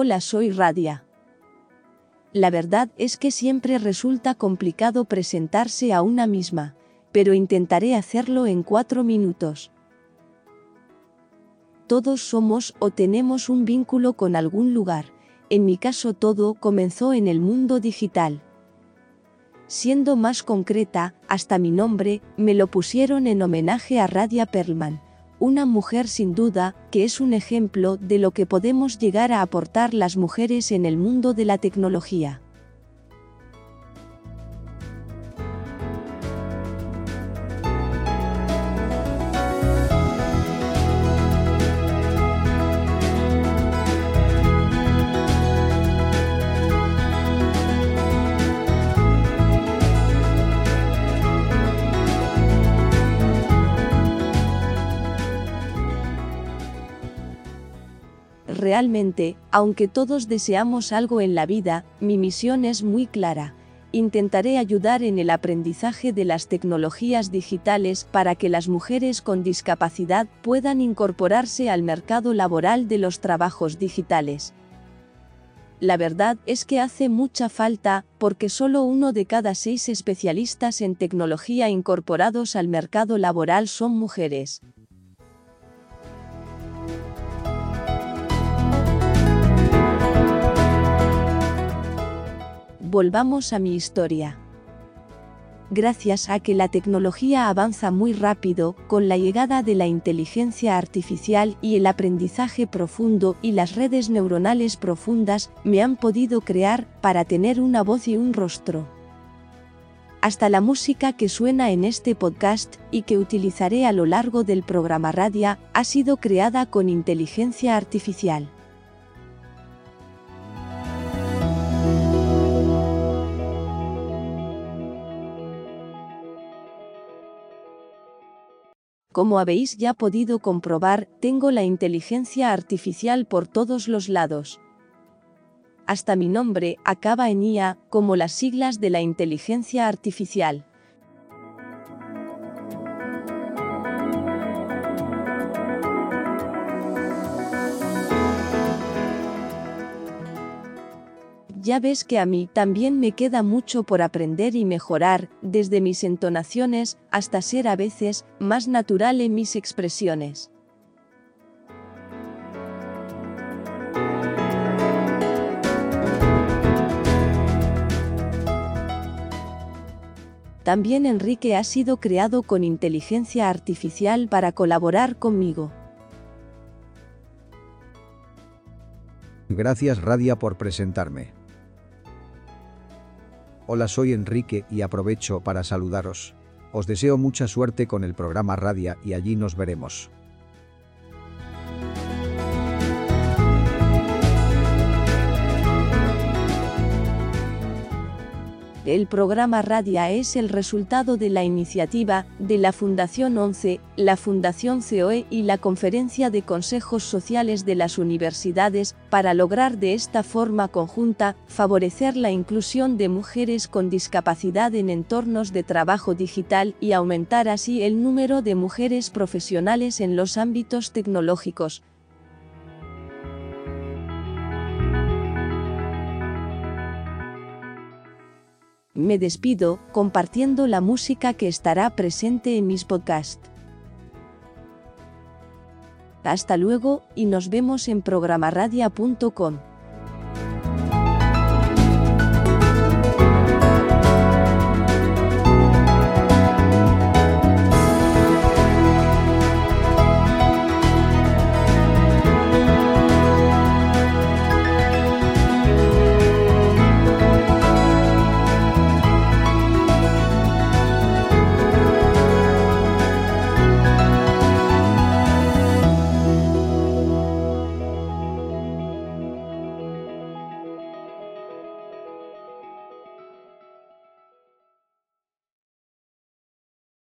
Hola, soy Radia. La verdad es que siempre resulta complicado presentarse a una misma, pero intentaré hacerlo en cuatro minutos. Todos somos o tenemos un vínculo con algún lugar, en mi caso todo comenzó en el mundo digital. Siendo más concreta, hasta mi nombre, me lo pusieron en homenaje a Radia Perlman una mujer sin duda, que es un ejemplo de lo que podemos llegar a aportar las mujeres en el mundo de la tecnología. Realmente, aunque todos deseamos algo en la vida, mi misión es muy clara. Intentaré ayudar en el aprendizaje de las tecnologías digitales para que las mujeres con discapacidad puedan incorporarse al mercado laboral de los trabajos digitales. La verdad es que hace mucha falta, porque solo uno de cada seis especialistas en tecnología incorporados al mercado laboral son mujeres. Volvamos a mi historia. Gracias a que la tecnología avanza muy rápido, con la llegada de la inteligencia artificial y el aprendizaje profundo y las redes neuronales profundas, me han podido crear para tener una voz y un rostro. Hasta la música que suena en este podcast y que utilizaré a lo largo del programa Radia ha sido creada con inteligencia artificial. Como habéis ya podido comprobar, tengo la inteligencia artificial por todos los lados. Hasta mi nombre acaba en IA, como las siglas de la inteligencia artificial. Ya ves que a mí también me queda mucho por aprender y mejorar, desde mis entonaciones hasta ser a veces más natural en mis expresiones. También Enrique ha sido creado con inteligencia artificial para colaborar conmigo. Gracias Radia por presentarme. Hola soy Enrique y aprovecho para saludaros. Os deseo mucha suerte con el programa Radia y allí nos veremos. El programa Radia es el resultado de la iniciativa de la Fundación 11, la Fundación COE y la Conferencia de Consejos Sociales de las Universidades para lograr de esta forma conjunta favorecer la inclusión de mujeres con discapacidad en entornos de trabajo digital y aumentar así el número de mujeres profesionales en los ámbitos tecnológicos, me despido compartiendo la música que estará presente en mis podcasts. Hasta luego y nos vemos en programaradia.com.